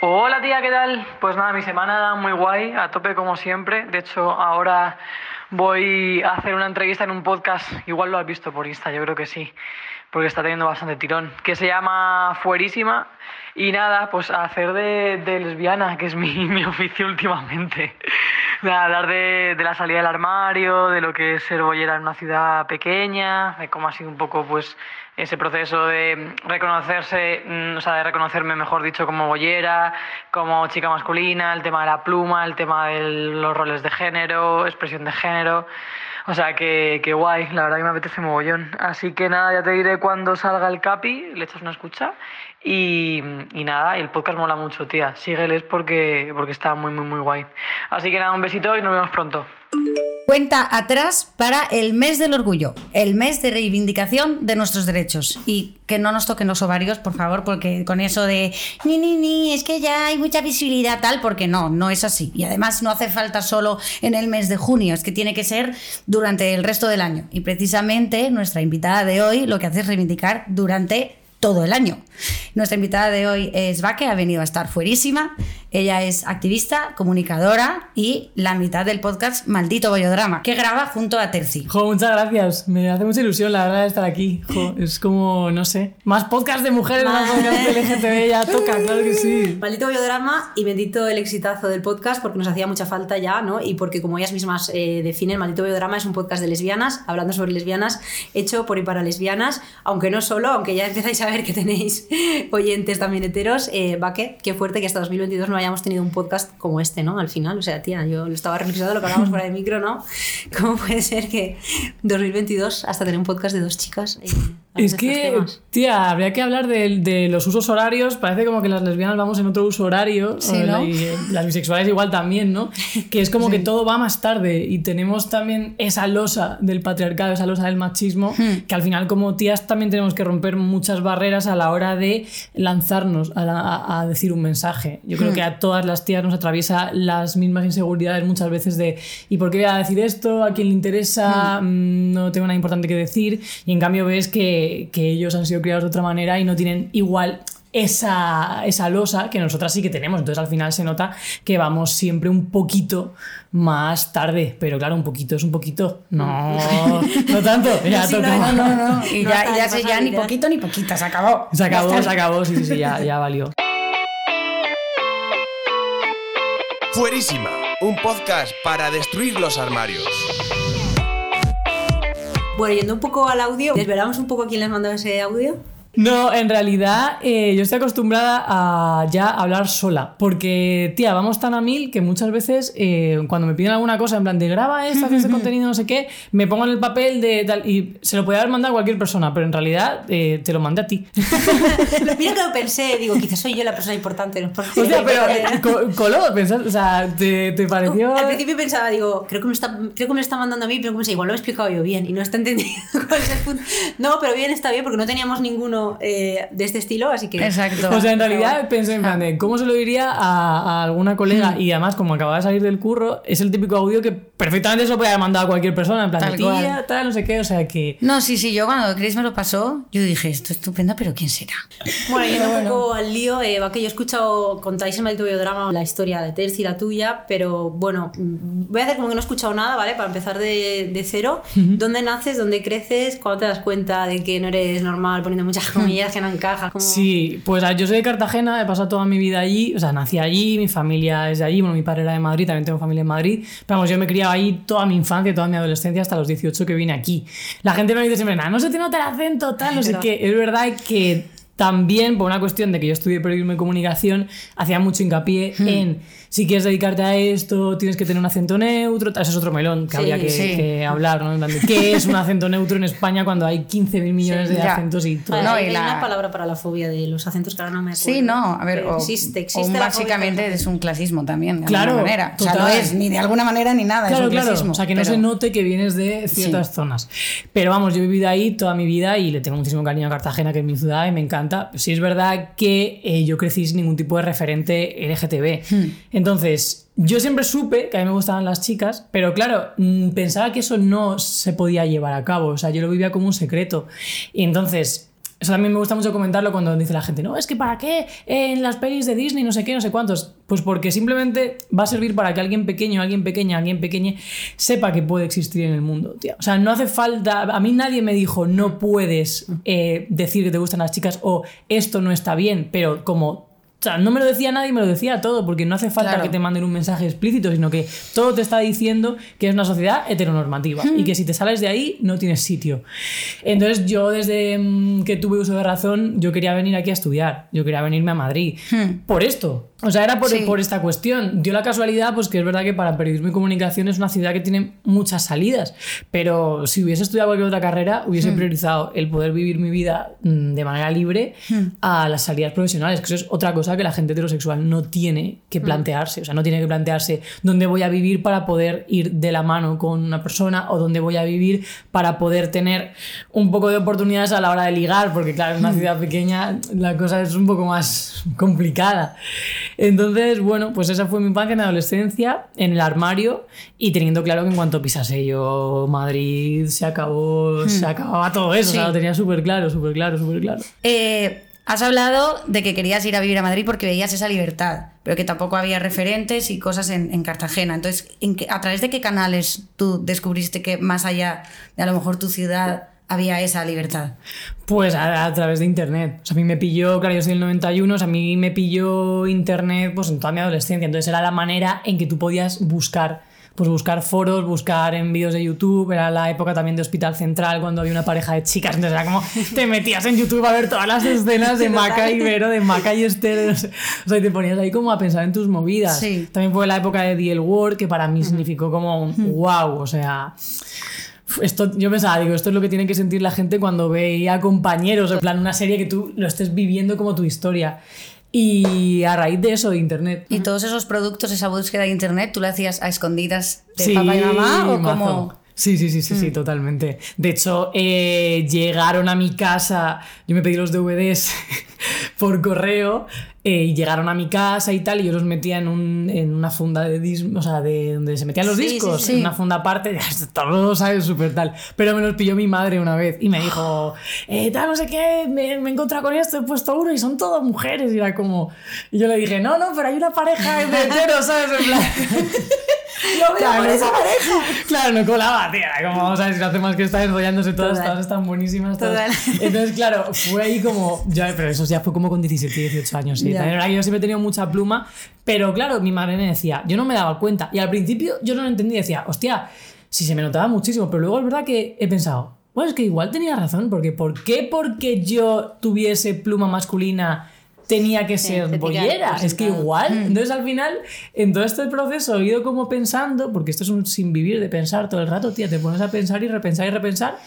Hola tía, ¿qué tal? Pues nada, mi semana muy guay, a tope como siempre. De hecho, ahora voy a hacer una entrevista en un podcast, igual lo has visto por Insta, yo creo que sí, porque está teniendo bastante tirón, que se llama Fuerísima. Y nada, pues hacer de, de lesbiana, que es mi, mi oficio últimamente. Hablar de, de la salida del armario, de lo que es ser bollera en una ciudad pequeña, de cómo ha sido un poco pues ese proceso de reconocerse, mm, o sea, de reconocerme, mejor dicho, como bollera, como chica masculina, el tema de la pluma, el tema de los roles de género, expresión de género. O sea, que, que guay, la verdad que me apetece mogollón. Así que nada, ya te diré cuando salga el capi, le echas una escucha. Y, y nada, el podcast mola mucho, tía. Sígueles porque, porque está muy, muy, muy guay. Así que nada, un besito y nos vemos pronto. Cuenta atrás para el mes del orgullo, el mes de reivindicación de nuestros derechos. Y que no nos toquen los ovarios, por favor, porque con eso de ni, ni, ni, es que ya hay mucha visibilidad tal, porque no, no es así. Y además no hace falta solo en el mes de junio, es que tiene que ser durante el resto del año. Y precisamente nuestra invitada de hoy lo que hace es reivindicar durante todo el año. Nuestra invitada de hoy es Vaque, ha venido a estar fuerísima. Ella es activista, comunicadora y la mitad del podcast Maldito Bollodrama, que graba junto a Terci. Jo, muchas gracias. Me hace mucha ilusión, la verdad, estar aquí. Jo, es como, no sé, más podcast de mujeres, más podcast de LGTB, ya toca, claro que sí. Maldito Bollodrama y bendito el exitazo del podcast porque nos hacía mucha falta ya, ¿no? Y porque como ellas mismas eh, definen, Maldito Bollodrama es un podcast de lesbianas, hablando sobre lesbianas, hecho por y para lesbianas, aunque no solo, aunque ya empezáis a ver que tenéis oyentes también heteros, eh, Vaque, qué fuerte que hasta 2022 no hayamos tenido un podcast como este, ¿no? Al final, o sea, tía, yo lo estaba reflexionando lo que hablamos fuera de micro, ¿no? ¿Cómo puede ser que 2022 hasta tener un podcast de dos chicas? eh, Es que, temas? tía, habría que hablar de, de los usos horarios. Parece como que las lesbianas vamos en otro uso horario. Sí, ¿no? Y eh, las bisexuales igual también, ¿no? Que es como que todo va más tarde y tenemos también esa losa del patriarcado, esa losa del machismo, Hmm. que al final como tías también tenemos que romper muchas barreras a la hora de lanzarnos a, la- a- a decir un mensaje. Yo Hmm. creo que a todas las tías nos atraviesa las mismas inseguridades muchas veces de ¿y por qué voy a decir esto? ¿A quién le interesa? Mm, No tengo nada importante que decir. Y en cambio ves que, que ellos han sido criados de otra manera y no tienen igual esa, esa losa que nosotras sí que tenemos. Entonces al final se nota que vamos siempre un poquito más tarde. Pero claro, un poquito es un poquito. No, no tanto. Ya Sí, no, No, no, no. Y No ya, ya, ni poquito ni poquita, se acabó. Se acabó, se acabó. Sí, sí, sí, ya, ya valió. Fuerísima, un podcast para destruir los armarios. Bueno, yendo un poco al audio, ¿desvelamos un poco quién les mandó ese audio? No, en realidad eh, yo estoy acostumbrada a ya hablar sola, porque, tía, vamos tan a mil que muchas veces eh, cuando me piden alguna cosa, en plan de graba esto, haz este contenido, no sé qué, me pongo en el papel de tal, y se lo podía haber mandado a cualquier persona, pero en realidad eh, te lo mandé a ti. Mira que lo pensé, digo, quizás soy yo la persona importante. ¿no? Porque- Hostia, pero eh, co- coló, pensás, o sea, ¿te, te pareció...? Al principio pensaba, digo, creo que, me está, creo que me lo está mandando a mí, pero pensé, igual lo he explicado yo bien y no está entendiendo cuál es el punto. No, pero bien, está bien, porque no teníamos ninguno eh, de este estilo, así que. Exacto. O sea, en realidad pensé en plan de cómo se lo diría a, a alguna colega Hmm. y además como acababa de salir del curro, es el típico audio que perfectamente se lo podía haber mandado a cualquier persona, en plan Tal de tía, cual. tal, no sé qué, o sea que... No, sí, sí, yo cuando Chris me lo pasó, yo dije, esto es estupendo, pero ¿quién será? Bueno, yendo un poco al lío, eh, va que yo he escuchado, contáis en Maldito Biodrama la historia de Terci, la tuya, pero bueno, mm, voy a hacer como que no he escuchado nada, ¿vale? Para empezar de, de cero. ¿Dónde naces? ¿Dónde creces? ¿Cuándo te das cuenta de que no eres normal, poniendo muchas comillas que no encajas? Como- Sí, pues ah, yo soy de Cartagena, he pasado toda mi vida allí, o sea, nací allí, mi familia es de allí, bueno, mi padre era de Madrid, también tengo familia en Madrid, pero vamos, yo me he criado ahí toda mi infancia, toda mi adolescencia, hasta los 18 que vine aquí. La gente me dice siempre, "Nah, no se te nota el acento, tal, no sé qué. Es verdad que también, por una cuestión de que yo estudié periodismo y comunicación, hacía mucho hincapié en si quieres dedicarte a esto, tienes que tener un acento neutro, tal, ese es otro melón que Sí, habría que, sí. que hablar, ¿no? ¿Qué es un acento neutro en España cuando hay 15.000 millones de ya. acentos y todo? No, hay y hay la- una palabra para la fobia de los acentos que ahora no me acuerdo. Sí, no, a ver, o, existe, o existe la fobia básicamente los es un clasismo también, de Claro, alguna manera. O sea, no es ni de alguna manera ni nada, Claro, es un claro. clasismo. O sea, que no pero- se note que vienes de ciertas zonas. Pero vamos, yo he vivido ahí toda mi vida y le tengo muchísimo cariño a Cartagena, que es mi ciudad, y me encanta. Sí es verdad que eh, yo crecí sin ningún tipo de referente LGTB. Hmm. Entonces, yo siempre supe que a mí me gustaban las chicas, pero claro, mm, pensaba que eso no se podía llevar a cabo. O sea, yo lo vivía como un secreto. Y entonces, Eso también me gusta mucho comentarlo cuando dice la gente, no, es que ¿para qué en las pelis de Disney no sé qué, no sé cuántos? Pues porque simplemente va a servir para que alguien pequeño, alguien pequeña, alguien pequeñe sepa que puede existir en el mundo, tía. O sea, no hace falta, a mí nadie me dijo, no puedes eh, decir que te gustan las chicas o esto no está bien, pero como sea, no me lo decía nadie, me lo decía todo, porque no hace falta Claro. que te manden un mensaje explícito, sino que todo te está diciendo que es una sociedad heteronormativa y que si te sales de ahí no tienes sitio. Entonces yo desde mm, que tuve uso de razón, yo quería venir aquí a estudiar, yo quería venirme a Madrid. Por esto. O sea, era por, Sí. por esta cuestión. Dio la casualidad, pues que es verdad que para periodismo y comunicación es una ciudad que tiene muchas salidas, pero si hubiese estudiado cualquier otra carrera, hubiese priorizado el poder vivir mi vida mm, de manera libre a las salidas profesionales, que eso es otra cosa que la gente heterosexual no tiene que plantearse. O sea, no tiene que plantearse dónde voy a vivir para poder ir de la mano con una persona o dónde voy a vivir para poder tener un poco de oportunidades a la hora de ligar, porque claro, en una ciudad pequeña la cosa es un poco más complicada. Entonces, bueno, pues esa fue mi infancia, mi adolescencia, en el armario y teniendo claro que en cuanto pisase yo Madrid se acabó, se acababa todo eso, o sea, lo tenía súper claro, súper claro, súper claro. Eh, has hablado de que querías ir a vivir a Madrid porque veías esa libertad, pero que tampoco había referentes y cosas en, en Cartagena. Entonces, ¿en qué- ¿a través de qué canales tú descubriste que más allá de a lo mejor tu ciudad había esa libertad? Pues a, través de internet. A mí me pilló, claro, yo soy del 91, o sea, a mí me pilló internet pues en toda mi adolescencia. Entonces era la manera en que tú podías buscar, pues buscar foros, buscar en vídeos de YouTube. Era la época también de Hospital Central cuando había una pareja de chicas. Entonces era como, te metías en YouTube a ver todas las escenas de Maca y Vero, de Maca y Esther. O sea, y te ponías ahí como a pensar en tus movidas. Sí. También fue la época de The L Word, que para mí significó como un wow, o sea... Esto, yo pensaba, digo, esto es lo que tiene que sentir la gente cuando veía compañeros, en plan una serie que tú lo estés viviendo como tu historia. Y a raíz de eso, de internet. Y todos esos productos, esa búsqueda de internet, ¿tú la hacías a escondidas de Sí, papá y mamá o como...? Sí, sí, sí, sí, sí, totalmente. De hecho, eh, llegaron a mi casa, yo me pedí los DVDs por correo eh, y llegaron a mi casa y tal, y yo los metía en, un, en una funda de discos, o sea, de donde se metían los Sí, sí, discos, sí. en una funda aparte, todo, ¿sabes? Súper tal. Pero me los pilló mi madre una vez y me dijo, eh, tal, no sé qué, me, me he encontrado con esto, he puesto uno y son todas mujeres. Y era como, y yo le dije, no, no, pero hay una pareja de heteros, ¿sabes? En plan... Lo veo Claro, por esa pareja. Claro, no colaba, tía. Como, vamos a ver si no hace más que estar enrollándose todas, todas están buenísimas. Todas. Entonces, claro, fue ahí como. Ya, pero eso ya fue como con 17, 18 años. Sí. Ya. También era que yo siempre he tenido mucha pluma, pero claro, mi madre me decía, yo no me daba cuenta. Y al principio yo no lo entendía, decía, hostia, si se me notaba muchísimo, pero luego es verdad que he pensado, bueno, es que igual tenía razón, porque ¿por qué porque yo tuviese pluma masculina? Tenía que ser te tenía bollera, es que igual. Entonces, al final, en todo este proceso he ido como pensando, porque esto es un sin vivir de pensar todo el rato, tía, te pones a pensar y repensar y repensar.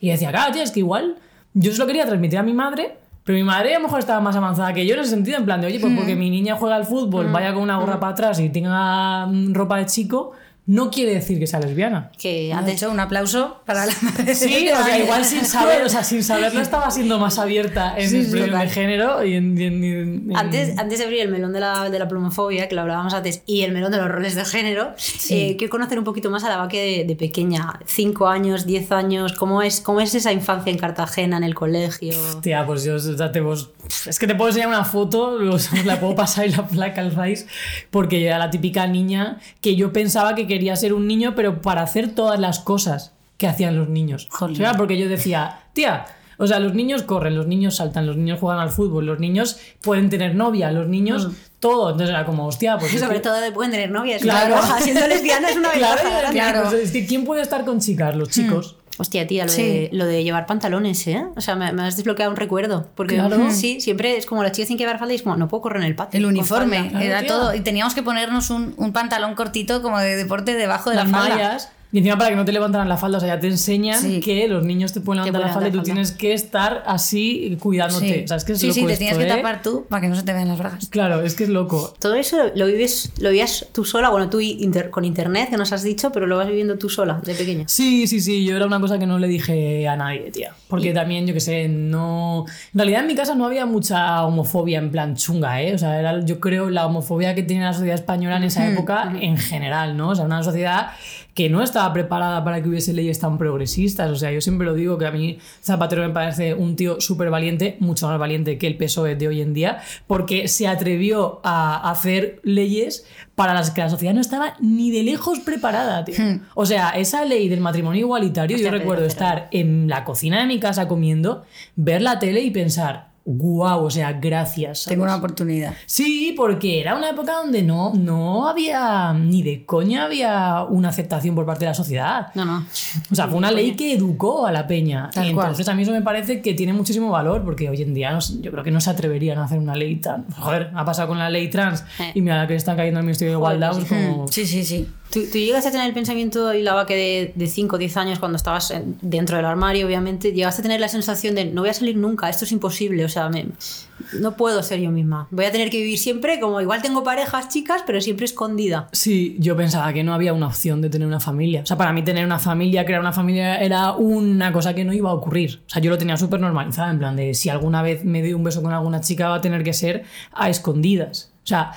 Y decía, claro, tía, es que igual yo se lo quería transmitir a mi madre, pero mi madre a lo mejor estaba más avanzada que yo en ese sentido, en plan de, oye, pues porque mi niña juega al fútbol, vaya con una gorra para atrás y tenga mm, ropa de chico, no quiere decir que sea lesbiana. Que De antes hecho, un aplauso para la madre. Sí, o sea, igual sin saber, o sea, sin saberlo estaba siendo más abierta en Sí, sí, total. de género y en, y en- y en- Antes, antes de abrir el melón de la, de la plumofobia, que lo hablábamos antes, y el melón de los roles de género, eh, quiero conocer un poquito más a la vaque de, de pequeña. Cinco años, diez años, ¿cómo es, ¿cómo es esa infancia en Cartagena, en el colegio? Tía, pues yo ya te vos- es que te puedo enseñar una foto, la puedo pasar y la, la calzáis, porque yo era la típica niña que yo pensaba que quería ser un niño, pero para hacer todas las cosas que hacían los niños. O sea, porque yo decía, tía, o sea, los niños corren, los niños saltan, los niños juegan al fútbol, los niños pueden tener novia, los niños todo. Entonces era como, hostia, pues. es Sobre que- todo de pueden tener novia, es Claro. una. Siendo lesbiana es una Claro, claro. pues es que ¿quién puede estar con chicas? Los chicos. Hostia, tía, lo, Sí. de, lo de llevar pantalones, ¿eh? O sea, me, me has desbloqueado un recuerdo. Porque Claro. sí, siempre es como las chicas tienen que llevar falda y es como, no puedo correr en el patio. El uniforme, falda. Claro, era todo. Y teníamos que ponernos un, un pantalón cortito como de deporte debajo de las la falda. mallas. Y encima para que no te levantaran la falda, o sea, ya te enseñan Sí. que los niños te pueden Te levantar la pueden falda y tú tienes que estar así cuidándote. Sí, O sea, es que es sí, loco sí, te esto, tienes que ¿eh? tapar tú para que no se te vean las bragas. Claro, es que es loco. Todo eso lo, vives, lo vivías tú sola, bueno, tú inter- con internet, que nos has dicho, pero lo vas viviendo tú sola, de pequeña. Sí, sí, sí, yo era una cosa que no le dije a nadie, tía. Porque también, yo qué sé, no... En realidad en mi casa no había mucha homofobia en plan chunga, ¿eh? O sea, era, yo creo, la homofobia que tiene la sociedad española en esa época en general, ¿no? O sea, una sociedad que no estaba preparada para que hubiese leyes tan progresistas. O sea, yo siempre lo digo que a mí Zapatero me parece un tío súper valiente, mucho más valiente que el PSOE de hoy en día, porque se atrevió a hacer leyes para las que la sociedad no estaba ni de lejos preparada, tío. O sea, esa ley del matrimonio igualitario, Hostia, yo recuerdo estar en la cocina de mi casa comiendo, ver la tele y pensar, wow, o sea, gracias. Tengo una oportunidad. Sí, porque era una época donde no, no había, ni de coña había una aceptación por parte de la sociedad. No, no. O sea, fue una ley que educó a la peña. Tal y cual. entonces a mí eso me parece que tiene muchísimo valor, porque hoy en día no yo creo que no se atreverían a hacer una ley tan... Joder, ha pasado con la ley trans Eh. y mira que están cayendo al Ministerio de Igualdad, pues como... Sí, sí, sí. ¿Tú, tú llegaste a tener el pensamiento y la vaque de, de 5 o 10 años cuando estabas en- dentro del armario, obviamente, llegaste a tener la sensación de no voy a salir nunca, esto es imposible, o sea, me- no puedo ser yo misma. Voy a tener que vivir siempre como igual tengo parejas chicas, pero siempre escondida. Sí, yo pensaba que no había una opción de tener una familia. O sea, para mí tener una familia, crear una familia era una cosa que no iba a ocurrir. O sea, yo lo tenía súper normalizado, en plan de si alguna vez me doy un beso con alguna chica va a tener que ser a escondidas. O sea,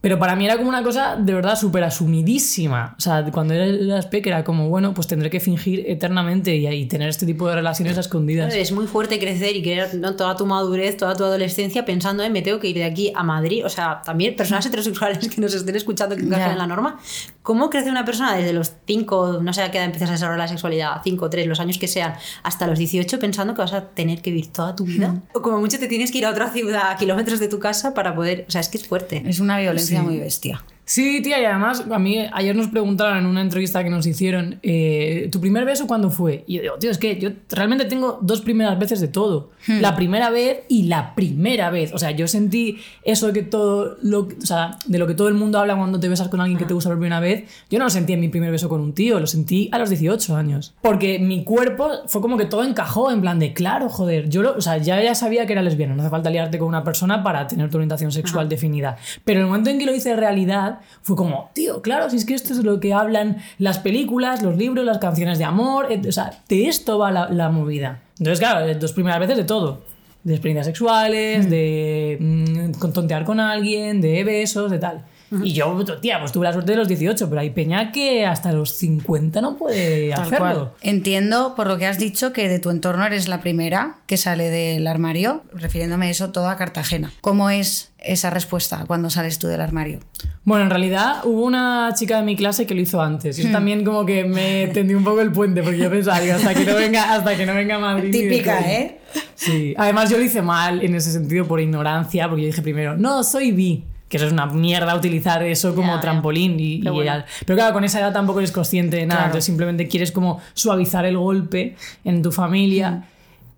pero para mí era como una cosa de verdad súper asumidísima. O sea, cuando eras peque era como, bueno, pues tendré que fingir eternamente y, y tener este tipo de relaciones a escondidas. Es muy fuerte crecer y querer ¿no? toda tu madurez, toda tu adolescencia pensando en me tengo que ir de aquí a Madrid. O sea, también personas heterosexuales que nos estén escuchando que encajen Ya. en la norma. ¿Cómo crece una persona desde los 5, no sé a qué edad empiezas a desarrollar la sexualidad, 5, 3, los años que sean, hasta los 18 pensando que vas a tener que vivir toda tu vida? O como mucho te tienes que ir a otra ciudad a kilómetros de tu casa para poder... O sea, es que es fuerte. Es una violencia muy bestia. Sí, tía, y además a mí ayer nos preguntaron en una entrevista que nos hicieron, eh, ¿tu primer beso cuándo fue? Y yo digo, tío, es que yo realmente tengo dos primeras veces de todo. La primera vez y la primera vez. O sea, yo sentí eso de que todo lo, o sea, de lo que todo el mundo habla cuando te besas con alguien que te gusta por primera vez. Yo no lo sentí en mi primer beso con un tío, lo sentí a los 18 años. Porque mi cuerpo fue como que todo encajó en plan de, claro, joder, yo lo, o sea, ya, ya sabía que era lesbiana, no hace falta liarte con una persona para tener tu orientación sexual definida. Pero el momento en que lo hice realidad, fue como, tío, claro, si es que esto es lo que hablan las películas, los libros, las canciones de amor, o sea, de esto va la, la movida. Entonces, claro, dos primeras veces de todo. De experiencias sexuales, de mm, tontear con alguien, de besos, de tal. Y yo, tía, pues tuve la suerte de los 18, pero hay peña que hasta los 50 no puede Tal hacerlo. cual. Entiendo por lo que has dicho que de tu entorno eres la primera que sale del armario, refiriéndome a eso todo a Cartagena. ¿Cómo es esa respuesta cuando sales tú del armario? Bueno, en realidad hubo una chica de mi clase que lo hizo antes. Hmm. Y eso también como que me tendió un poco el puente, porque yo pensaba, hasta que no venga, hasta que no venga a Madrid. Típica. ¿eh? Sí. Además yo lo hice mal en ese sentido por ignorancia, porque yo dije primero, no, soy bi. Que eso es una mierda utilizar eso como Ya, ya. trampolín. Y, Pero bueno. pero claro, con esa edad tampoco eres consciente de nada. Claro. Entonces simplemente quieres como suavizar el golpe en tu familia.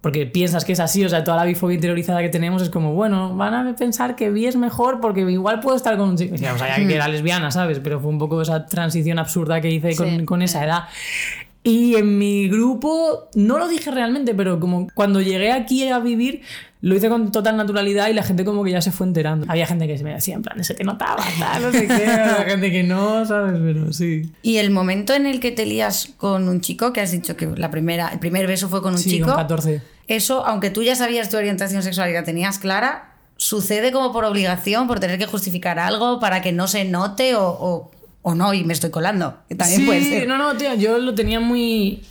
Porque piensas que es así, o sea, toda la bifobia interiorizada que tenemos es como, bueno, van a pensar que bi es mejor porque igual puedo estar con un chico. O sea, sea, que era lesbiana, ¿sabes? Pero fue un poco esa transición absurda que hice con, con esa edad. Y en mi grupo, no lo dije realmente, pero como cuando llegué aquí a vivir, lo hice con total naturalidad y la gente como que ya se fue enterando. Había gente que se me decía, en plan, se te notaba, tal, no sé qué, había gente que no, ¿sabes? Pero sí. Y el momento en el que te lías con un chico, que has dicho que la primera, el primer beso fue con un Sí, chico, con 14. eso, aunque tú ya sabías tu orientación sexual y la tenías clara, sucede como por obligación, por tener que justificar algo para que no se note o, o- o no, y me estoy colando. que También sí, puede ser. no, no, tío, yo lo tenía muy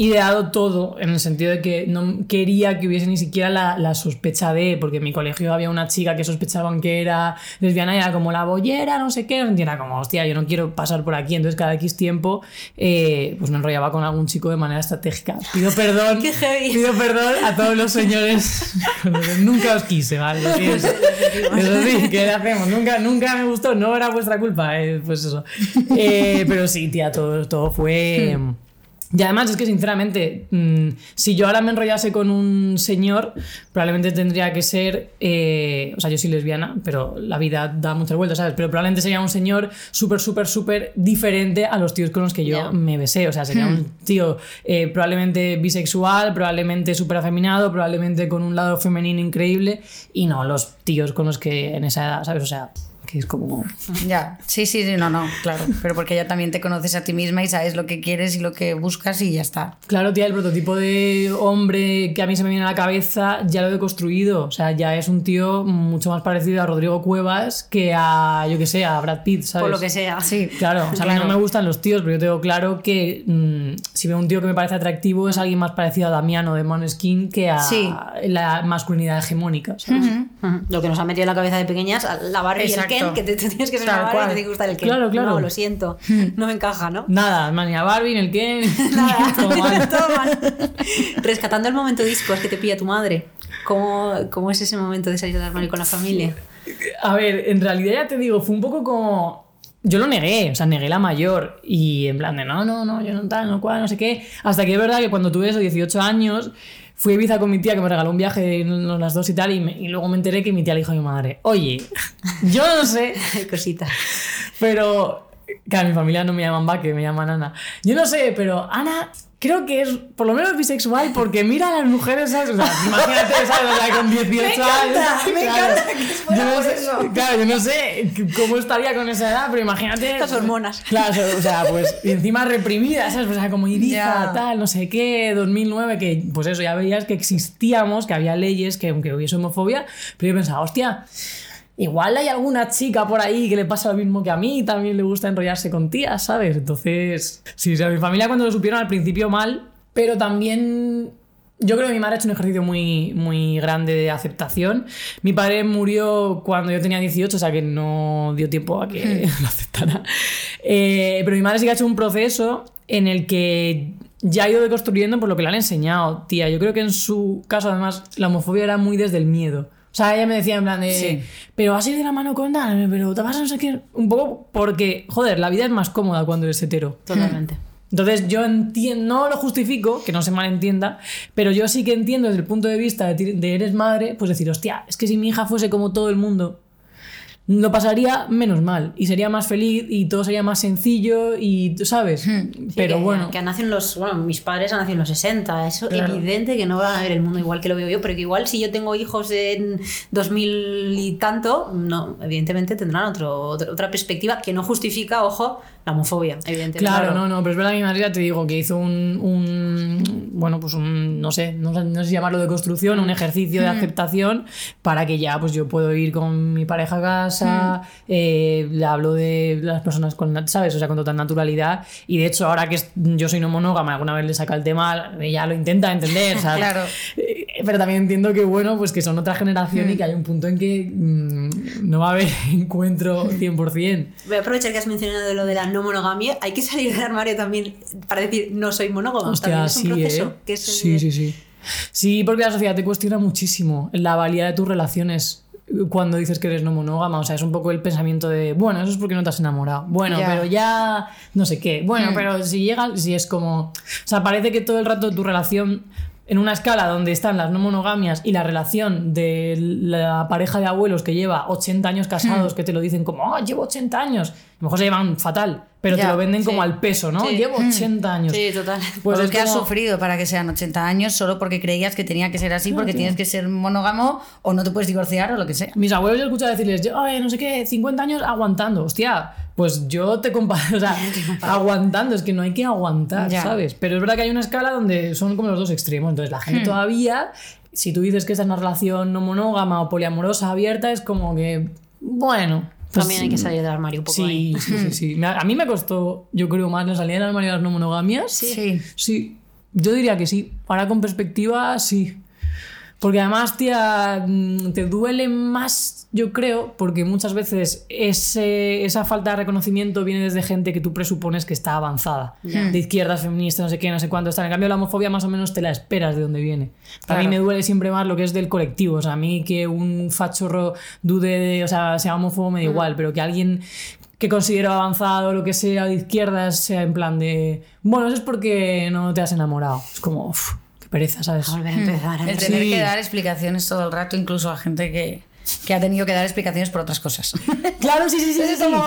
ideado todo en el sentido de que no quería que hubiese ni siquiera la, la sospecha de, porque en mi colegio había una chica que sospechaban que era lesbiana y era como la bollera, no sé qué, y era como, hostia, yo no quiero pasar por aquí, entonces cada X tiempo eh, pues me enrollaba con algún chico de manera estratégica. Pido perdón, pido perdón a todos los señores, nunca os quise, ¿vale? Eso sí, ¿qué le hacemos? Nunca, nunca me gustó, no era vuestra culpa, eh, pues eso. Eh, pero sí, tía, todo, todo fue... Y además es que sinceramente, mm, si yo ahora me enrollase con un señor, probablemente tendría que ser, eh, o sea, yo soy lesbiana, pero la vida da muchas vueltas, ¿sabes? Pero probablemente sería un señor súper, súper, súper diferente a los tíos con los que yo me besé. O sea, sería un tío eh, probablemente bisexual, probablemente súper afeminado, probablemente con un lado femenino increíble, y no los tíos con los que en esa edad, ¿sabes? O sea, que es como... Ya, sí, sí, sí, no, no, claro. Pero porque ya también te conoces a ti misma y sabes lo que quieres y lo que buscas y ya está. Claro, tía, el prototipo de hombre que a mí se me viene a la cabeza ya lo he construido. O sea, ya es un tío mucho más parecido a Rodrigo Cuevas que a, yo que sé, a Brad Pitt, ¿sabes? Por lo que sea. Sí, Claro, o sea, a mí no me gustan los tíos, pero yo tengo claro que mm, si veo un tío que me parece atractivo es alguien más parecido a Damiano de Måneskin que a Sí. la masculinidad hegemónica, ¿sabes? Lo que nos ha metido en la cabeza de pequeñas, la Barbie y el Ken, que te, te tienes que ser una Barbie y te tiene que gustar el Ken. Claro, claro. No, lo siento. No me encaja, ¿no? Nada, ni a Barbie, ni el Ken, Nada, todo mal. todo mal. Rescatando el momento discos que te pilla tu madre. ¿Cómo, ¿Cómo es ese momento de salir del armario con la familia? A ver, en realidad ya te digo, fue un poco como. Yo lo negué, o sea, negué la mayor. Y en plan de no, no, no, yo no tal, no cual, no sé qué. Hasta que es verdad que cuando tuve esos 18 años, fui a Ibiza con mi tía que me regaló un viaje, nos las dos y tal. Y, me- y luego me enteré que mi tía le dijo a mi madre: Oye, yo no sé, Ay, Cosita. pero. Claro, mi familia no me llaman Vaque, me llaman Ana. Yo no sé, pero Ana. Creo que es por lo menos bisexual porque mira a las mujeres, ¿sabes? O sea, imagínate, ¿sabes? O sea, con 18 encanta, años. me claro. encanta que fuera Yo no por sé- eso. Claro, yo no sé cómo estaría con esa edad, pero imagínate. Las hormonas. Claro, o sea, pues y encima reprimida, ¿sabes? O sea, como Ibiza, tal, no sé qué, 2009, que pues eso, ya veías que existíamos, que había leyes, que aunque hubiese homofobia, pero yo pensaba, hostia. Igual hay alguna chica por ahí que le pasa lo mismo que a mí y también le gusta enrollarse con tías, ¿sabes? Entonces, sí, o sea, mi familia cuando lo supieron al principio mal, pero también yo creo que mi madre ha hecho un ejercicio muy, muy grande de aceptación. Mi padre murió cuando yo tenía 18, o sea que no dio tiempo a que lo aceptara. Eh, pero mi madre sí que ha hecho un proceso en el que ya ha ido deconstruyendo por lo que le han enseñado, tía. Yo creo que en su caso, además, la homofobia era muy desde el miedo. O sea, ella me decía en plan de, Sí. pero vas a ir de la mano con tal, pero te vas a no sé qué. Un poco porque, joder, la vida es más cómoda cuando eres hetero. Totalmente. Entonces yo entiendo, no lo justifico, que no se malentienda, pero yo sí que entiendo desde el punto de vista de, de eres madre, pues decir, hostia, es que si mi hija fuese como todo el mundo, lo pasaría menos mal y sería más feliz y todo sería más sencillo y, tú ¿sabes? pero que, bueno. Que han nacido en los. Bueno, mis padres han nacido en los 60. Es Claro. evidente que no van a ver el mundo igual que lo veo yo, pero que igual si yo tengo hijos en 2000 y tanto, no, evidentemente tendrán otro, otro- otra perspectiva que no justifica, ojo, la homofobia, evidentemente. Claro, no, no, pero es verdad que mi madre ya te digo que hizo un, un- bueno, pues un, no sé, no, sé- no sé si llamarlo de construcción, un ejercicio de aceptación para que ya pues yo puedo ir con mi pareja a casa, eh, le hablo de las personas con, ¿sabes? O sea, con total naturalidad y de hecho ahora que yo soy no monógama, alguna vez le saca el tema, ella lo intenta entender, ¿sabes? Claro. Eh, Pero también entiendo que, bueno, pues que son otra generación y que hay un punto en que mm, no va a haber encuentro 100%. Voy a aprovechar que has mencionado lo de la no monogamia. Hay que salir del armario también para decir no soy monógamo. También Hostia, es un sí, proceso. ¿eh? que es- Sí, sí, sí. Sí, porque la sociedad te cuestiona muchísimo la valía de tus relaciones cuando dices que eres no monógama. O sea, es un poco el pensamiento de, bueno, eso es porque no te has enamorado. Bueno, Ya. pero ya no sé qué. Bueno, Hmm. pero si llega, si es como... O sea, parece que todo el rato tu relación... En una escala donde están las no monogamias y la relación de la pareja de abuelos que lleva 80 años Hmm. casados, que te lo dicen como, oh, llevo 80 años. A lo mejor se llevan fatal, pero te lo venden sí. como al peso, ¿no? Sí. Llevo 80 años. Sí, total. Pues es que has sufrido para que sean 80 años solo porque creías que tenía que ser así, porque tienes que ser monógamo o no te puedes divorciar o lo que sea. Mis abuelos yo escucho decirles, yo, "Ay, no sé qué, 50 años aguantando. Hostia, pues yo te comparo, o sea, aguantando, es que no hay que aguantar, Ya. ¿sabes? Pero es verdad que hay una escala donde son como los dos extremos. Entonces la gente todavía, si tú dices que esta es una relación no monógama o poliamorosa abierta, es como que, bueno. Pues, También hay que salir del armario un poco. ahí. Sí, sí, sí, sí. Me- A mí me costó, yo creo, más la salida del armario de las no monogamias. Sí. Sí, yo diría que sí. Ahora con perspectiva, sí. Porque además, tía, mm, te duele más, yo creo, porque muchas veces ese, esa falta de reconocimiento viene desde gente que tú presupones que está avanzada. De izquierdas, feministas, no sé qué, no sé cuánto está. En cambio, la homofobia más o menos te la esperas de dónde viene. A mí Claro. me duele siempre más lo que es del colectivo. O sea, a mí que un fachorro dude de, o sea, sea homófobo me da igual, pero que alguien que considero avanzado, lo que sea, de izquierdas, sea en plan de, bueno, eso es porque no te has enamorado. Es como, pereza, ¿sabes? A volver a empezar. El tener Sí. que dar explicaciones todo el rato, incluso a gente que, que ha tenido que dar explicaciones por otras cosas. Claro, sí, sí, sí. Es sí, como,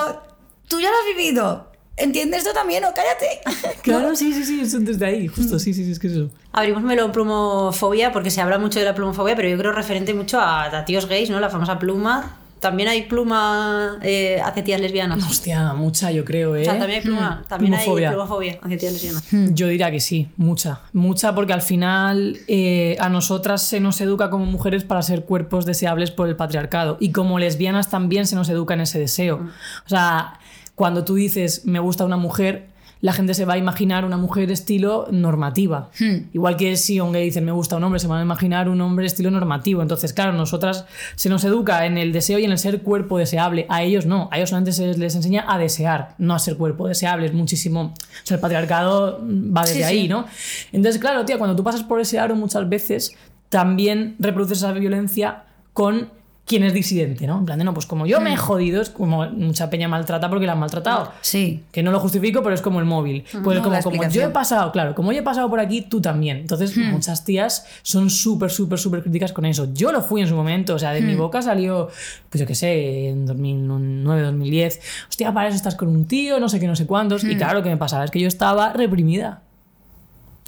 tú ya lo has vivido. ¿Entiendes esto también o cállate? Claro, sí, sí, sí, eso desde ahí, justo, sí, sí, sí, es que es eso. Abrimos melón plumofobia porque se habla mucho de la plumofobia, pero yo creo referente mucho a, a tíos gays, ¿no? La famosa pluma. También hay pluma eh, hacia tías lesbianas. Hostia, mucha yo creo, ¿eh? O sea, también hay pluma, también hay Plumofobia. hacia tías lesbianas. Yo diría que sí, mucha. Mucha porque al final eh, a nosotras se nos educa como mujeres para ser cuerpos deseables por el patriarcado. Y como lesbianas también se nos educa en ese deseo. O sea, cuando tú dices me gusta una mujer, la gente se va a imaginar una mujer estilo normativa. Igual que si un gay dice me gusta un hombre, se van a imaginar un hombre estilo normativo. Entonces, claro, nosotras se nos educa en el deseo y en el ser cuerpo deseable. A ellos no, a ellos solamente se les enseña a desear, no a ser cuerpo deseable. Es muchísimo. O sea, el patriarcado va desde Sí, ahí, sí. ¿no? Entonces, claro, tía, cuando tú pasas por ese aro muchas veces, también reproduces esa violencia con quien es disidente, ¿no? En plan de, no, pues como yo me he jodido, es como mucha peña maltrata porque la han maltratado. Sí. Que no lo justifico, pero es como el móvil. Pues No, como, como yo he pasado, claro, como yo he pasado por aquí, tú también. Entonces, muchas tías son súper, súper, súper críticas con eso. Yo lo fui en su momento, o sea, de mi boca salió, pues yo qué sé, en 2009, 2010. Hostia, para eso estás con un tío, no sé qué, no sé cuántos. Y claro, lo que me pasaba es que yo estaba reprimida.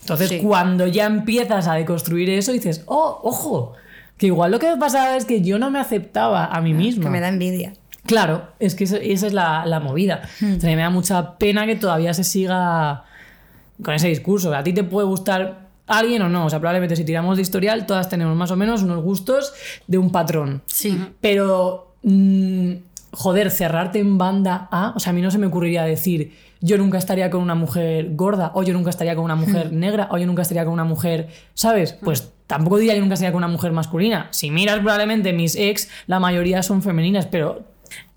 Entonces, Sí. cuando ya empiezas a deconstruir eso, dices, oh, ojo, que igual lo que me pasaba es que yo no me aceptaba a mí misma. Que me da envidia. Claro, es que eso- esa es la, la movida. O sea, me da mucha pena que todavía se siga con ese discurso. A ti te puede gustar alguien o no. O sea, probablemente si tiramos de historial, todas tenemos más o menos unos gustos de un patrón. Sí. Pero, mm, joder, cerrarte en banda A, o sea, a mí no se me ocurriría decir, yo nunca estaría con una mujer gorda, o yo nunca estaría con una mujer negra, o yo nunca estaría con una mujer, ¿sabes? Pues tampoco diría yo nunca estaría con una mujer masculina. Si miras probablemente mis ex, la mayoría son femeninas, pero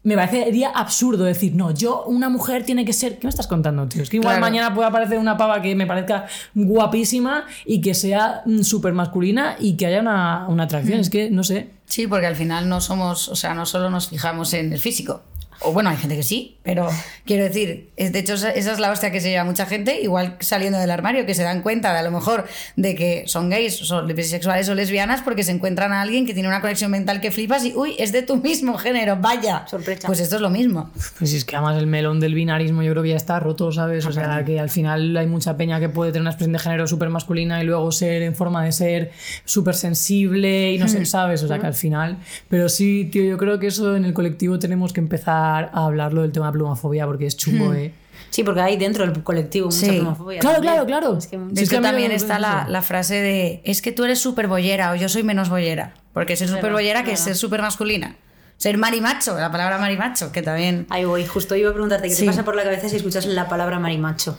me parecería absurdo decir, no, yo, una mujer tiene que ser. ¿Qué me estás contando, tío? Es que igual Claro. mañana puede aparecer una pava que me parezca guapísima y que sea mm, súper masculina y que haya una, una atracción. Es que, no sé. Sí, porque al final no somos, o sea, no solo nos fijamos en el físico. O bueno, hay gente que sí, pero quiero decir, es, de hecho, esa es la hostia que se lleva mucha gente, igual saliendo del armario, que se dan cuenta de a lo mejor de que son gays, son bisexuales o lesbianas, porque se encuentran a alguien que tiene una conexión mental que flipas y, uy, es de tu mismo género, vaya. Sorpresa. Pues esto es lo mismo. Pues es que además el melón del binarismo yo creo que ya está roto, ¿sabes? O sea, que al final hay mucha peña que puede tener una expresión de género súper masculina y luego ser en forma de ser súper sensible y no sé, ¿sabes? O sea, que al final... Pero sí, tío, yo creo que eso en el colectivo tenemos que empezar a hablarlo del tema plumafobia porque es chungo, ¿eh? Sí, porque hay dentro del colectivo mucha Sí. plumofobia Claro, también. claro, claro. Es que- De es también está la, frase de es que tú eres súper bollera o yo soy menos bollera. Porque ser súper bollera que es ser súper masculina. Ser marimacho, la palabra marimacho, que también. Ahí voy, justo iba a preguntarte qué Sí. te pasa por la cabeza si escuchas la palabra marimacho.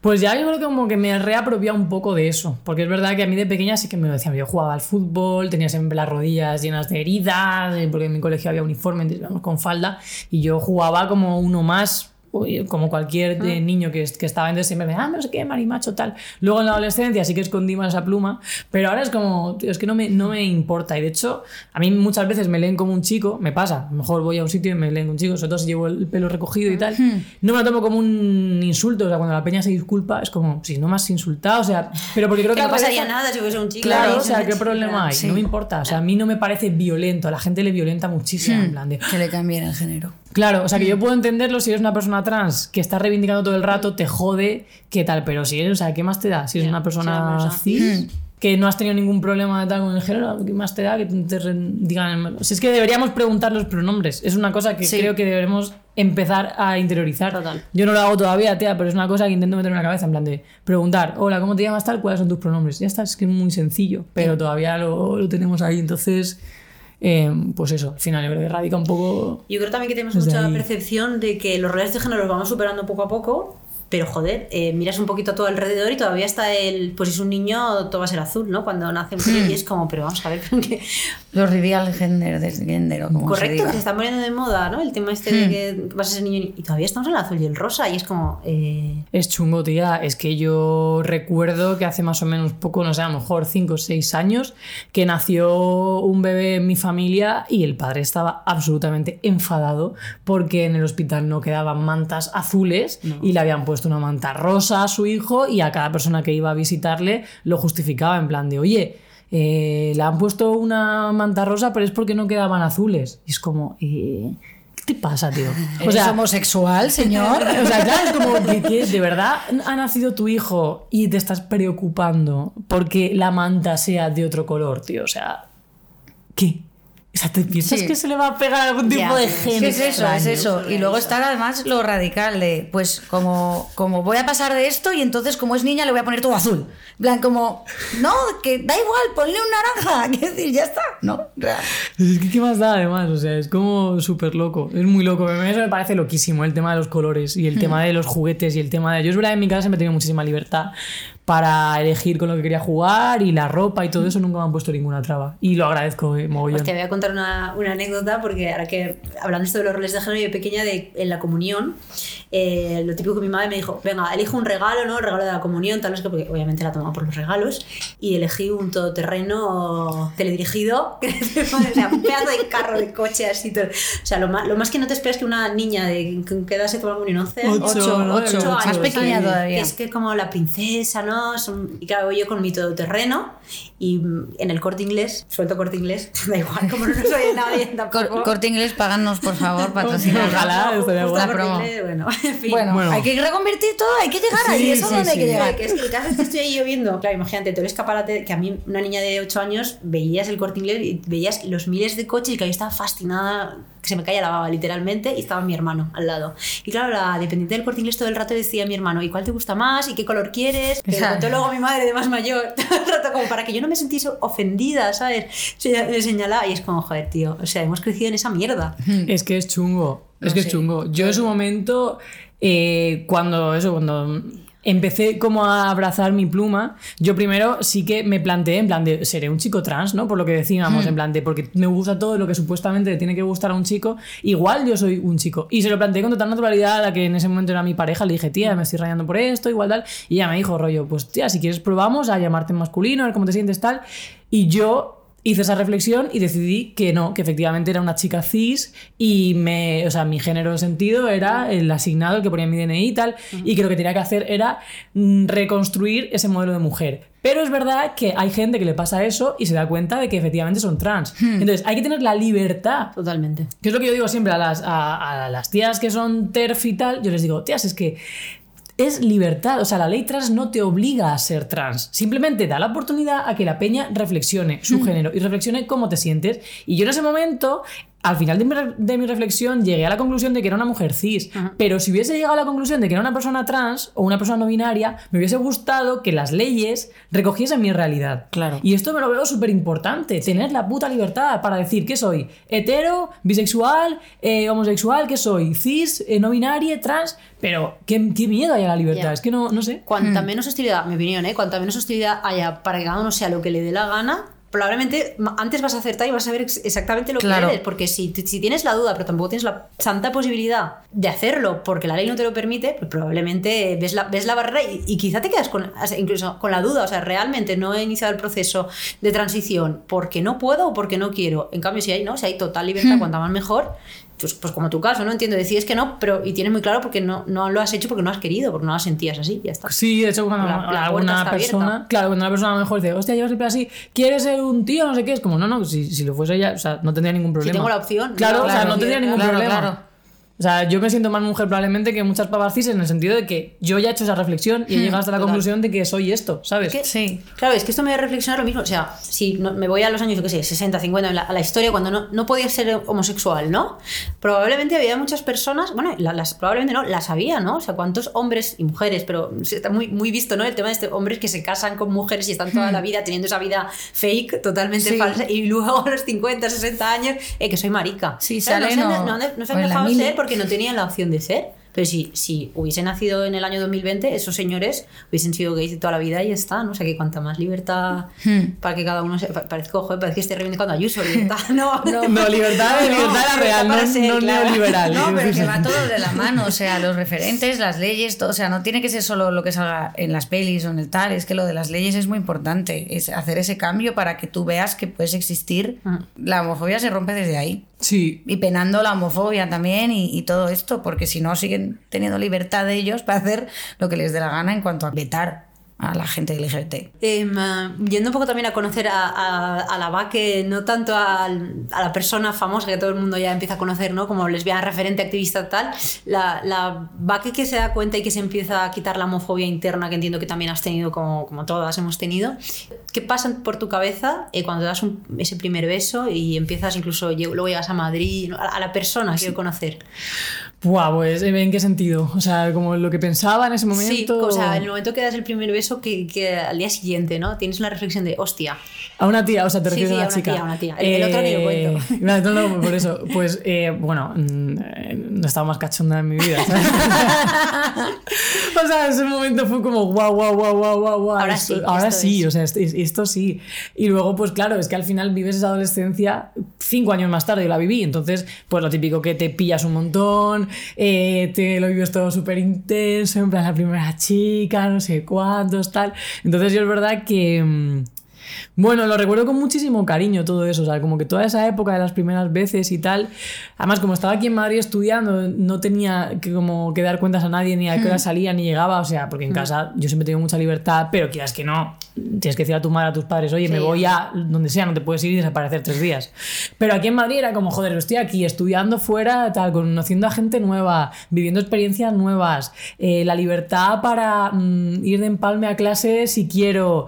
Pues ya yo creo que como que me he reapropiado un poco de eso, porque es verdad que a mí de pequeña sí que me lo decían, yo jugaba al fútbol, tenía siempre las rodillas llenas de heridas, eh, porque en mi colegio había uniforme, con falda, y yo jugaba como uno más, como cualquier eh, niño que, que estaba entonces siempre me ah, no sé qué, marimacho, tal. Luego en la adolescencia sí que escondí más esa pluma, pero ahora es como, tío, es que no me, no me importa, y de hecho, a mí muchas veces me leen como un chico, me pasa, a lo mejor voy a un sitio y me leen como un chico, sobre todo si llevo el pelo recogido y tal, no me lo tomo como un insulto, o sea, cuando la peña se disculpa, es como, si no me has insultado, o sea, pero porque creo Que que no pasaría nada si fuese un chico. Claro, o sea, ¿qué chica. problema hay? Sí. No me importa. O sea, a mí no me parece violento. A la gente le violenta muchísimo. En plan de, Que le cambien el género. Claro, o sea, que yo puedo entenderlo si eres una persona trans que está reivindicando todo el rato, te jode, qué tal, pero si eres, o sea, ¿qué más te da? Si eres una persona persona cis, que no has tenido ningún problema de tal con el género, ¿qué más te da que te re- digan? Si es que deberíamos preguntar los pronombres, es una cosa que Sí. creo que deberemos empezar a interiorizar. Total. Yo no lo hago todavía, tía, pero es una cosa que intento meter en la cabeza, en plan de preguntar, hola, ¿cómo te llamas tal? ¿Cuáles son tus pronombres? Ya está, es que es muy sencillo, pero todavía lo, lo tenemos ahí, entonces, eh, pues eso, al final yo creo que radica un poco... Yo creo también que tenemos mucha ahí. percepción de que los roles de género los vamos superando poco a poco, pero joder, eh, miras un poquito a todo alrededor y todavía está el, pues si es un niño, todo va a ser azul, ¿no? Cuando nace un crío y es como, pero vamos a ver, que, Los reveal gender, de gender o como se correcto, diga. que se está poniendo de moda, ¿no? El tema este de que vas a ser niño y todavía estamos en el azul y el rosa y es como, eh, Es chungo, tía. Es que yo recuerdo que hace más o menos poco, no sé, a lo mejor 5 o 6 años, que nació un bebé en mi familia y el padre estaba absolutamente enfadado porque en el hospital no quedaban mantas azules y le habían puesto una manta rosa a su hijo y a cada persona que iba a visitarle lo justificaba en plan de, oye, eh, le han puesto una manta rosa, pero es porque no quedaban azules. Y es como, eh, ¿qué te pasa, tío? ¿Eres homosexual, señor? O sea, claro, es como que de verdad ha nacido tu hijo y te estás preocupando porque la manta sea de otro color, tío. O sea, ¿qué? O sea, ¿te piensas Sí. que se le va a pegar algún tipo Ya, de es Es gen? que es eso, es extraño? eso. Y luego está además lo radical de, pues como, como voy a pasar de esto y entonces como es niña le voy a poner todo azul. En plan, como, no, que da igual, ponle un naranja. Quiero decir, ya está, ¿no? Es que, ¿qué más da además? O sea, es como súper loco. Es muy loco. A mí Eso me parece loquísimo, el tema de los colores y el tema de los juguetes y el tema de... Yo es verdad, en mi casa siempre he tenido muchísima libertad para elegir con lo que quería jugar y la ropa y todo eso nunca me han puesto ninguna traba. Y lo agradezco, eh, mogollón. Pues te voy a contar una, una anécdota porque ahora que hablando esto de los roles de género, yo pequeña de, en la comunión, eh, lo típico que mi madre me dijo, venga, elijo un regalo, ¿no? El regalo de la comunión, tal vez que porque obviamente la tomaba por los regalos, y elegí un todoterreno teledirigido, que o sea, un pedazo de carro, de coche, así todo. O sea, lo más, lo más que no te esperas que una niña de ¿con qué edad se toma la comunión? 11, Ocho, Ocho, ¿no? ocho, Ocho más años, pequeña todavía. que es que como la princesa, ¿no? Son- y claro, yo con mi todoterreno y mm, en el corte inglés, suelto corte inglés, da igual, como no soy de nadie tampoco. Cor- Corte Inglés, páganos, por favor, patrocinar. Ojalá. Corte promo. Inglés, bueno, en fin. Bueno, Bueno. hay que reconvertir todo, hay que llegar ahí, Sí, eso es sí, donde hay sí. que Claro, llegar. que es que cada vez que estoy ahí lloviendo, claro, imagínate todo el escaparate que a mí, una niña de 8 años, veías el corte inglés y veías los miles de coches y que yo estaba fascinada, que se me caía la baba literalmente, y estaba mi hermano al lado. Y claro, la dependiente del corte inglés todo el rato decía a mi hermano, ¿y cuál te gusta más? ¿Y qué color quieres? Que luego a mi madre de más mayor, todo el rato, como para que yo no me sintiese ofendida, ¿sabes? Me señalaba y es como, joder, tío, o sea, hemos crecido en esa mierda. Es que es chungo. No es que sé. es chungo. Yo en su momento, eh, cuando eso, cuando empecé como a abrazar mi pluma, yo primero sí que me planteé en plan de, seré un chico trans, ¿no? Por lo que decíamos, en plan de, porque me gusta todo lo que supuestamente le tiene que gustar a un chico, igual yo soy un chico. Y se lo planteé con total naturalidad a la que en ese momento era mi pareja, le dije, tía, me estoy rayando por esto, igual tal. Y ella me dijo, rollo, pues tía, si quieres probamos a llamarte en masculino, a ver cómo te sientes tal. Y yo hice esa reflexión y decidí que no, que efectivamente era una chica cis y me, o sea, mi género de sentido era el asignado, el que ponía en mi DNI y tal, y que lo que tenía que hacer era mm, reconstruir ese modelo de mujer. Pero es verdad que hay gente que le pasa eso y se da cuenta de que efectivamente son trans. Entonces, hay que tener la libertad Totalmente. que es lo que yo digo siempre a las, a, a las tías que son TERF y tal, yo les digo, tías, es que es libertad, o sea, la ley trans no te obliga a ser trans, simplemente da la oportunidad a que la peña reflexione su género y reflexione cómo te sientes. Y yo en ese momento, al final de mi, re- de mi reflexión, llegué a la conclusión de que era una mujer cis, pero si hubiese llegado a la conclusión de que era una persona trans o una persona no binaria, me hubiese gustado que las leyes recogiesen mi realidad. Claro. Y esto me lo veo súper importante, tener la puta libertad para decir que soy hetero, bisexual, eh, homosexual, que soy cis, eh, no binaria, trans, pero qué, qué miedo hay a la libertad, es que no, no sé. Cuanta menos hostilidad, mi opinión, ¿eh? cuanta menos hostilidad haya para que cada uno sea lo que le dé la gana, probablemente antes vas a acertar y vas a ver ex- exactamente lo Claro. que eres. Porque si, si tienes la duda, pero tampoco tienes la santa posibilidad de hacerlo porque la ley no te lo permite, pues probablemente ves la, ves la barrera y, y quizá te quedas con, incluso con la duda. O sea, realmente no he iniciado el proceso de transición porque no puedo o porque no quiero. En cambio, si hay, ¿no? Si hay total libertad, cuanta más mejor. Pues, pues como tu caso, ¿no? Entiendo, decides que no, pero y tienes muy claro porque no, no lo has hecho porque no has querido, porque no lo sentías así, ya está. Sí, de hecho, cuando La- la alguna persona, abierta. claro, cuando una persona a lo mejor dice, hostia, llevas siempre así, ¿quieres ser un tío? No sé qué, es como, no, no, si, si lo fuese ella, o sea, no tendría ningún problema. tengo la opción, Claro, claro, o sea, no tendría ningún claro, problema. O sea, yo me siento más mujer probablemente que muchas pavas cis en el sentido de que yo ya he hecho esa reflexión y he llegado hasta la total. conclusión de que soy esto, ¿sabes? Es que- Sí. Claro, es que esto me hace reflexionar lo mismo. O sea, si no- me voy a los años, yo qué sé, 60, 50, en la- a la historia cuando no, no podías ser homosexual, ¿no? Probablemente había muchas personas, bueno, la- las, probablemente no, las había, ¿no? O sea, cuántos hombres y mujeres, pero está muy, muy visto, ¿no? El tema de este, hombres que se casan con mujeres y están toda la vida teniendo esa vida fake, totalmente Sí. falsa, y luego a los 50, 60 años, eh, que soy marica. Sí, Claro, salen no, se han, o- no no se han dejado ser porque no tenían la opción de ser. Pero si, si hubiese nacido en el año 2020, esos señores hubiesen sido gays de toda la vida y ya está, ¿no? O sea, que cuanta más libertad Hmm. para que cada uno se... pa- Parezco, joder, parece que esté reivindicando a Ayuso, libertad, no. No, libertad, libertad la real, no, ser, no claro. neoliberal. No, pero que va todo de la mano, o sea, los referentes, las leyes, todo, o sea, no tiene que ser solo lo que salga en las pelis o en el tal, es que lo de las leyes es muy importante, es hacer ese cambio para que tú veas que puedes existir. La homofobia se rompe desde ahí. Sí, Y penando la homofobia también y, y todo esto, porque si no siguen teniendo libertad de ellos para hacer lo que les dé la gana en cuanto a vetar. A la gente LGBT. Em, ah, yendo un poco también a conocer a, a- a la Baque, no tanto al- a, la persona famosa que todo el mundo ya empieza a conocer, ¿no? Como lesbiana, referente, activista, tal. La, la Baque que se da cuenta y que se empieza a quitar la homofobia interna, que entiendo que también has tenido, como, como todas hemos tenido. ¿Qué pasa por tu cabeza eh, cuando das un- ese primer beso y empiezas incluso, luego llegas a Madrid, a, a la persona que quiero conocer? Buah, pues ¿en qué sentido? O sea, como lo que pensaba en ese momento. Sí, o sea, en el momento que das el primer beso, que, que al día siguiente, ¿no? Tienes una reflexión de, hostia, A una tía, o sea, te Sí, refieres sí, a a una una chica. tía, a una tía. El- el otro ni lo cuento. No, no, no, por eso. Pues, eh, bueno, mm, eh, no estaba más cachonda en mi vida. ¿sabes? o sea, ese momento fue como guau, guau, guau, guau, guau, guau. Ahora esto- sí, Ahora esto sí, es. o sea, esto, esto sí. Y luego, pues claro, es que al final vives esa adolescencia cinco años más tarde, yo la viví. Entonces, pues lo típico que te pillas un montón, eh, te lo vives todo súper intenso, en plan la primera chica, no sé tal. Entonces, yo es verdad que. Bueno, lo recuerdo con muchísimo cariño todo eso, o sea, como que toda esa época de las primeras veces y tal. Además, como estaba aquí en Madrid estudiando, no tenía que como que dar cuentas a nadie ni a qué hora salía ni llegaba, o sea, porque en casa yo siempre he tenido mucha libertad, pero quieras que no, tienes que decir a tu madre, a tus padres, oye, me voy a donde sea, no te puedes ir y desaparecer tres días. Pero aquí en Madrid era como, joder, estoy aquí estudiando fuera, tal, conociendo a gente nueva, viviendo experiencias nuevas, eh, la libertad para mm, ir de empalme a clase si quiero.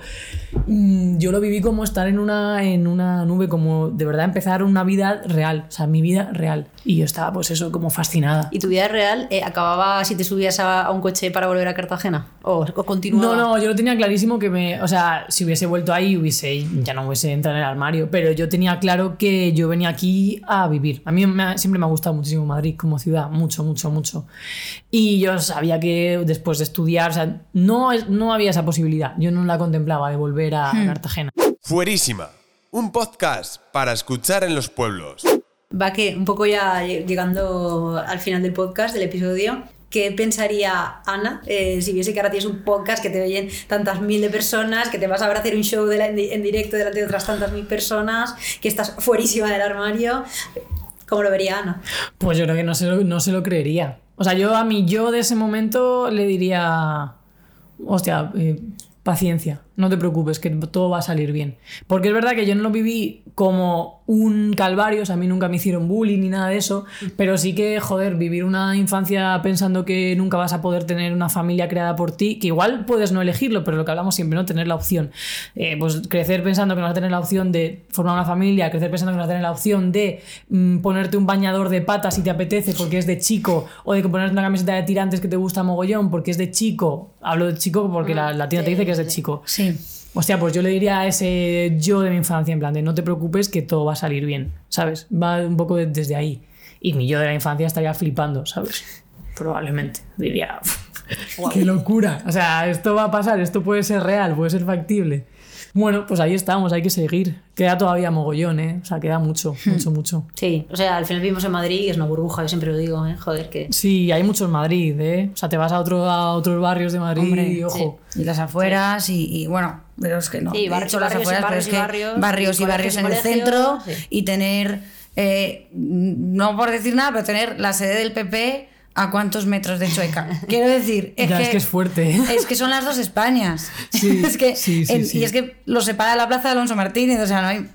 Mm, yo lo viví como estar en una, en una nube, como de verdad empezar una vida real, o sea, mi vida real. Y yo estaba, pues eso, como fascinada. ¿Y tu vida real eh, acababa si te subías a, a un coche para volver a Cartagena? ¿O, o continuaba? No, no, yo lo tenía clarísimo que me. O sea, si hubiese vuelto ahí, hubiese, ya no hubiese entrado en el armario. Pero yo tenía claro que yo venía aquí a vivir. A mí me ha- siempre me ha gustado muchísimo Madrid como ciudad, mucho, mucho, mucho. Y yo sabía que después de estudiar, o sea, no, no había esa posibilidad. Yo no la contemplaba de volver a Cartagena. Fuerísima, un podcast para escuchar en los pueblos. Va que un poco ya lle- llegando al final del podcast, del episodio, ¿qué pensaría Ana eh, si viese que ahora tienes un podcast que te oyen tantas mil de personas, que te vas a ver a hacer un show de la- en, di- en directo delante de otras tantas mil personas, que estás fuerísima del armario? ¿Cómo lo vería Ana? Pues yo creo que no se lo, no se lo creería. O sea, yo a mi yo de ese momento le diría, hostia, eh, paciencia, no te preocupes, que todo va a salir bien. Porque es verdad que yo no lo viví como un calvario, o sea, a mí nunca me hicieron bullying ni nada de eso, pero sí que, joder, vivir una infancia pensando que nunca vas a poder tener una familia creada por ti, que igual puedes no elegirlo, pero lo que hablamos siempre, ¿no? Tener la opción. Eh, pues crecer pensando que no vas a tener la opción de formar una familia, crecer pensando que no vas a tener la opción de mm, ponerte un bañador de patas si te apetece porque es de chico, o de ponerte una camiseta de tirantes que te gusta mogollón porque es de chico. Hablo de chico porque la, la tienda te dice que es de chico. Sí. Hostia, pues yo le diría a ese yo de mi infancia, en plan de no te preocupes que todo va a salir bien, ¿sabes? Va un poco de- desde ahí. Y mi yo de la infancia estaría flipando, ¿sabes? Probablemente. Diría, ¡qué locura! O sea, esto va a pasar, esto puede ser real, puede ser factible. Bueno, pues ahí estamos, hay que seguir. Queda todavía mogollón, ¿eh? O sea, queda mucho, mucho, mucho. Sí, o sea, al final vivimos en Madrid y es una burbuja, yo siempre lo digo, ¿eh? Joder, que... Sí, hay mucho en Madrid, ¿eh? O sea, te vas a, otro, a otros barrios de Madrid Hombre, y ojo. Y las afueras y, y, bueno, pero es que no. Sí, barrios hecho, y las barrios y afueras, pero barrios es y que barrios, barrios y barrios en el centro sí. y tener, eh, no por decir nada, pero tener la sede del PP a cuántos metros de Chueca. Quiero decir, es, Ya, que, es que es fuerte, ¿eh? es que son las dos Españas. Sí, es que, sí, sí, en-. Y es que lo separa la plaza de Alonso Martínez, o sea, no hay.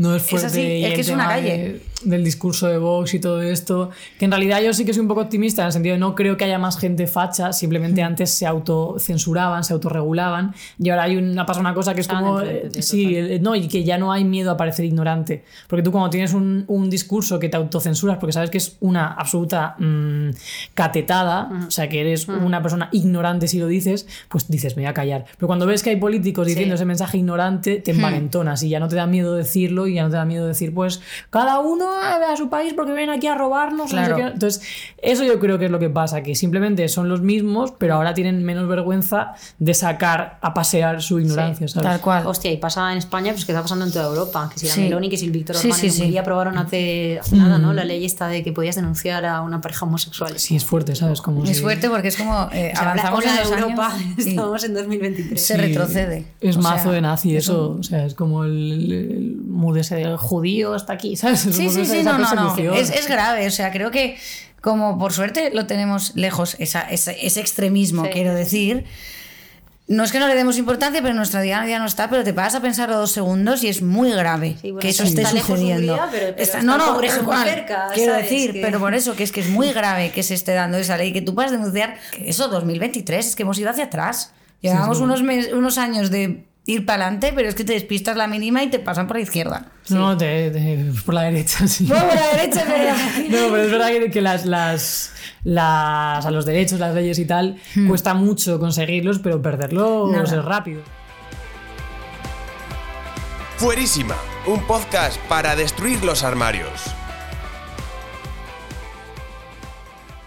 No es Es fuerte. así, y es que es una calle. de- del discurso de Vox y todo esto. Que en realidad yo sí que soy un poco optimista en el sentido de no creo que haya más gente facha, simplemente antes se autocensuraban, se autorregulaban. Y ahora hay una, pasa una cosa que es Estaban como. eh, sí, el- no, y que ya no hay miedo a parecer ignorante. Porque tú, cuando tienes un, un discurso que te autocensuras porque sabes que es una absoluta mm, catetada, o sea, que eres una persona ignorante si lo dices, pues dices, me voy a callar. Pero cuando ves que hay políticos diciendo ese mensaje ignorante, te envalentonas y ya no te da miedo decirlo y ya no te da miedo decir, pues cada uno a su país porque vienen aquí a robarnos. o no sé Claro. qué. Entonces, eso yo creo que es lo que pasa, que simplemente son los mismos, pero ahora tienen menos vergüenza de sacar a pasear su ignorancia, ¿sabes? Tal cual. Hostia, y pasa en España, pues que está pasando en toda Europa. Que si la Sí. Meloni, que si el Víctor Orbán sí, sí. Aprobaron hace, hace nada, ¿no? La ley esta de que podías denunciar a una pareja homosexual. Sí, es fuerte, ¿sabes? Como Es si- fuerte porque es como eh, O sea, avanzamos en Europa, años y estamos en 2023. se retrocede. Es O mazo sea, de nazi es eso. un- O sea, es como el, el mood ese judío hasta aquí, ¿sabes? Es Sí, sí, esa- sí, esa no, no, no. Es, es grave, o sea, creo que como por suerte lo tenemos lejos, esa, ese, ese extremismo, Sí. quiero decir, no es que no le demos importancia, pero nuestra día ya no está, pero te paras a pensar dos segundos y es muy grave Sí, bueno, que eso sí. esté Está lejos sucediendo. Hungría, pero- pero Está- no, no, muy igual, cerca, quiero decir, Que- pero por eso, que es que es muy grave que se esté dando esa ley, que tú puedas denunciar que eso, 2023, es que hemos ido hacia atrás. Llevamos unos, mes- unos años de ir para adelante, pero es que te despistas la mínima y te pasan por la izquierda. No, te- te- por la derecha, sí. No, por la derecha, pero... No, pero es verdad que, que las, las, las, a los derechos, las leyes y tal, cuesta mucho conseguirlos, pero perderlos Nada. es rápido. Fuerísima, un podcast para destruir los armarios.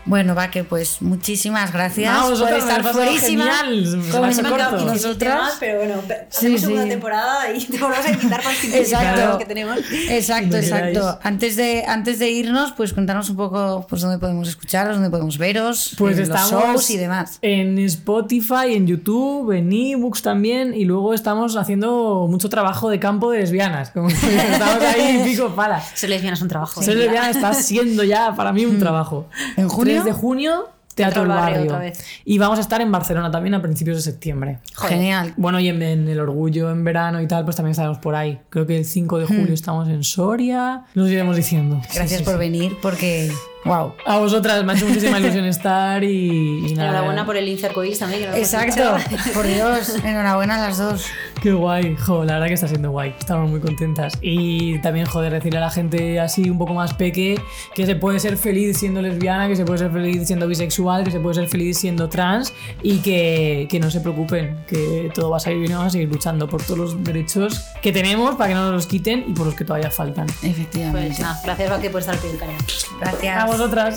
Bueno, va, que pues muchísimas gracias No, por estar fuerísima. genial, se me Como hace Se me han quedado corto. 15 nosotras. temas, pero bueno, pe- Sí, hacemos segunda sí. temporada y te volvemos a invitar para los 15 Exacto. que tenemos. Exacto, exacto. Antes de, antes de irnos, pues contanos un poco pues dónde podemos escucharos, dónde podemos veros, Pues en los estamos shows y demás. en Spotify, en YouTube, en ebooks también, y luego estamos haciendo mucho trabajo de campo de lesbianas. Como estamos ahí pico pala. Ser lesbiana es un trabajo. Ser ¿eh? lesbiana está siendo ya para mí un trabajo. ¿En junio? 3 de junio, Teatro El al Barrio. Y vamos a estar en Barcelona también a principios de septiembre. Joder. Genial. Bueno, y en, en el Orgullo en verano y tal, pues también estaremos por ahí. Creo que el 5 de julio estamos en Soria. Los iremos diciendo. Sí, Gracias sí, por sí. venir porque, wow. A vosotras, me ha hecho muchísima ilusión estar y, y nada. Enhorabuena por el Ince Arcoiris también. Que no Exacto, por Dios, enhorabuena a las dos. Qué guay, jo, la verdad que está siendo guay. Estamos muy contentas. Y también, joder, decirle a la gente así un poco más peque que se puede ser feliz siendo lesbiana, que se puede ser feliz siendo bisexual, que se puede ser feliz siendo trans y que, que no se preocupen, que todo va a salir bien y vamos a seguir luchando por todos los derechos que tenemos para que no nos los quiten y por los que todavía faltan. Efectivamente. Pues nada, gracias Vaque por estar cañón. Gracias. Vosotras.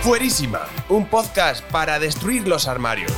Fuerísima, un podcast para destruir los armarios.